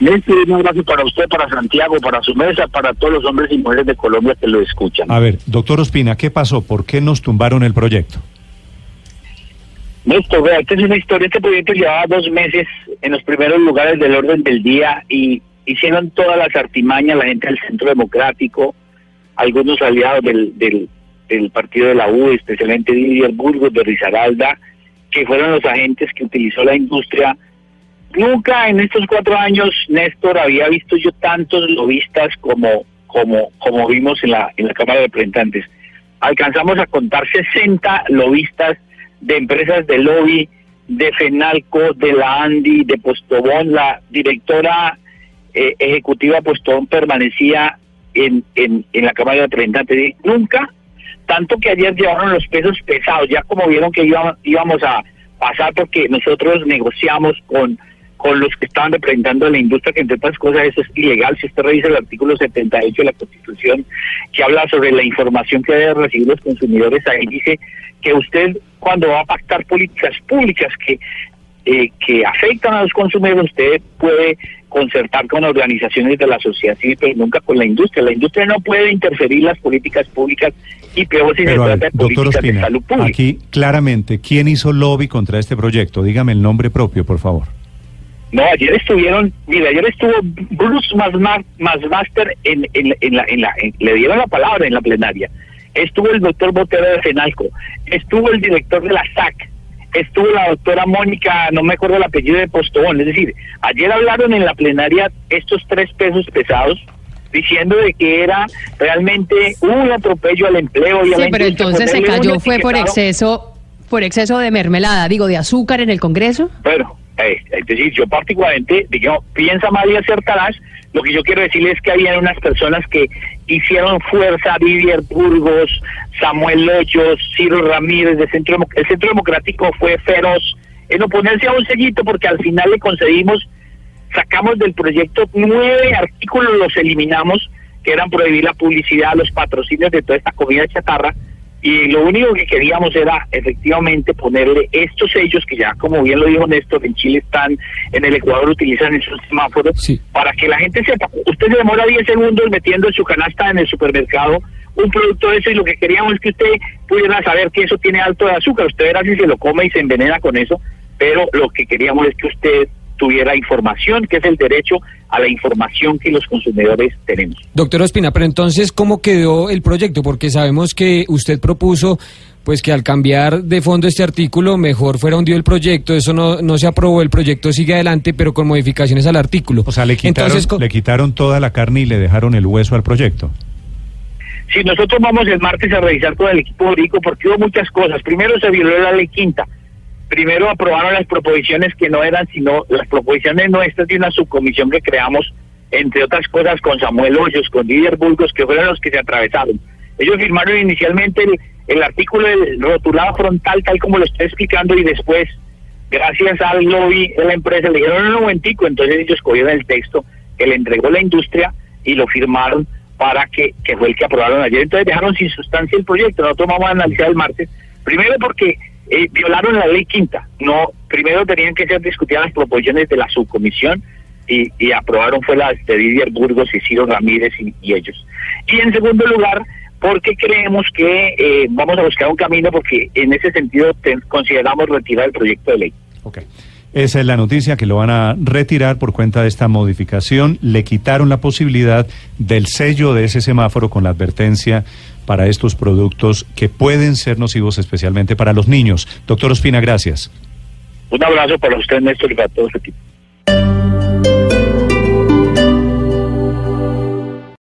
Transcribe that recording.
Néstor, un abrazo para usted, para Santiago, para su mesa, para todos los hombres y mujeres de Colombia que lo escuchan. A ver, doctor Ospina, ¿qué pasó? ¿Por qué nos tumbaron el proyecto? Néstor, vea, esta es una historia. Este proyecto llevaba dos meses en los primeros lugares del orden del día y hicieron todas las artimañas la gente del Centro Democrático, algunos aliados del, del, del partido de la U, especialmente Didier Burgos, de Rizaralda, que fueron los agentes que utilizó la industria Nunca en estos cuatro años, Néstor, había visto yo tantos lobistas como, como, como vimos en la, en la Cámara de Representantes. Alcanzamos a contar 60 lobistas de empresas de lobby, de FENALCO, de la ANDI, de Postobón. La directora eh, ejecutiva Postobón permanecía en, en, en la Cámara de Representantes. Nunca, tanto que ayer llevaron los pesos pesados, ya como vieron que íbamos, íbamos a pasar porque nosotros negociamos con con los que estaban representando a la industria, que entre otras cosas eso es ilegal. Si usted revisa el artículo 78 de la Constitución, que habla sobre la información que deben recibir los consumidores, ahí dice que usted cuando va a pactar políticas públicas que, eh, que afectan a los consumidores, usted puede concertar con organizaciones de la sociedad civil, pero nunca con la industria. La industria no puede interferir las políticas públicas y peor si se trata de políticas de salud pública. Aquí claramente, ¿quién hizo lobby contra este proyecto? Dígame el nombre propio, por favor. No, ayer estuvieron, mira, ayer estuvo Bruce Masmaster en, en, en la, en la le dieron la palabra en la plenaria. Estuvo el doctor Botero de Fenalco, estuvo el director de la SAC, estuvo la doctora Mónica, no me acuerdo el apellido de Postobón, es decir, ayer hablaron en la plenaria estos tres pesos pesados diciendo de que era realmente un atropello al empleo y sí, pero entonces se cayó fue por exceso por exceso de mermelada, digo, de azúcar en el Congreso. Bueno, es decir, yo particularmente, digo, piensa mal y acertarás, lo que yo quiero decirles es que había unas personas que hicieron fuerza, Vivier Burgos, Samuel Loyos, Ciro Ramírez, Centro, el Centro Democrático fue feroz. En oponerse a un sellito porque al final le concedimos, sacamos del proyecto nueve artículos, los eliminamos, que eran prohibir la publicidad, los patrocinios de toda esta comida chatarra, y lo único que queríamos era efectivamente ponerle estos sellos que ya como bien lo dijo Néstor en Chile están en el Ecuador utilizan esos semáforos para que la gente sepa. Usted se demora 10 segundos metiendo en su canasta en el supermercado un producto de eso y lo que queríamos es que usted pudiera saber que eso tiene alto de azúcar. Usted verá si se lo come y se envenena con eso pero lo que queríamos es que usted tuviera información, que es el derecho a la información que los consumidores tenemos. Doctor Ospina, pero entonces, ¿cómo quedó el proyecto? Porque sabemos que usted propuso pues que al cambiar de fondo este artículo mejor fuera hundido el proyecto, eso no, no se aprobó, el proyecto sigue adelante, pero con modificaciones al artículo. O sea, le quitaron, le quitaron toda la carne y le dejaron el hueso al proyecto. Sí, nosotros vamos el martes a revisar con el equipo jurídico porque hubo muchas cosas. Primero se violó la ley quinta primero aprobaron las proposiciones que no eran sino las proposiciones nuestras de una subcomisión que creamos, entre otras cosas, con Samuel Hoyos, con Didier Burgos, que fueron los que se atravesaron. Ellos firmaron inicialmente el, artículo del rotulado frontal, tal como lo estoy explicando, y después, gracias al lobby de la empresa, le dijeron un momentico, entonces ellos cogieron el texto que le entregó la industria y lo firmaron para que, que fue el que aprobaron ayer. Entonces dejaron sin sustancia el proyecto. Nosotros vamos a analizar el martes. Primero porque eh, violaron la ley quinta. No, primero tenían que ser discutidas las proposiciones de la subcomisión y, aprobaron fue las de Didier Burgos y Ciro Ramírez y, ellos. Y en segundo lugar, porque creemos que eh, vamos a buscar un camino porque en ese sentido consideramos retirar el proyecto de ley. Okay. Esa es la noticia que lo van a retirar por cuenta de esta modificación. Le quitaron la posibilidad del sello de ese semáforo con la advertencia para estos productos que pueden ser nocivos especialmente para los niños. Doctor Ospina, gracias. Un abrazo para usted, Néstor, y para todo su equipo.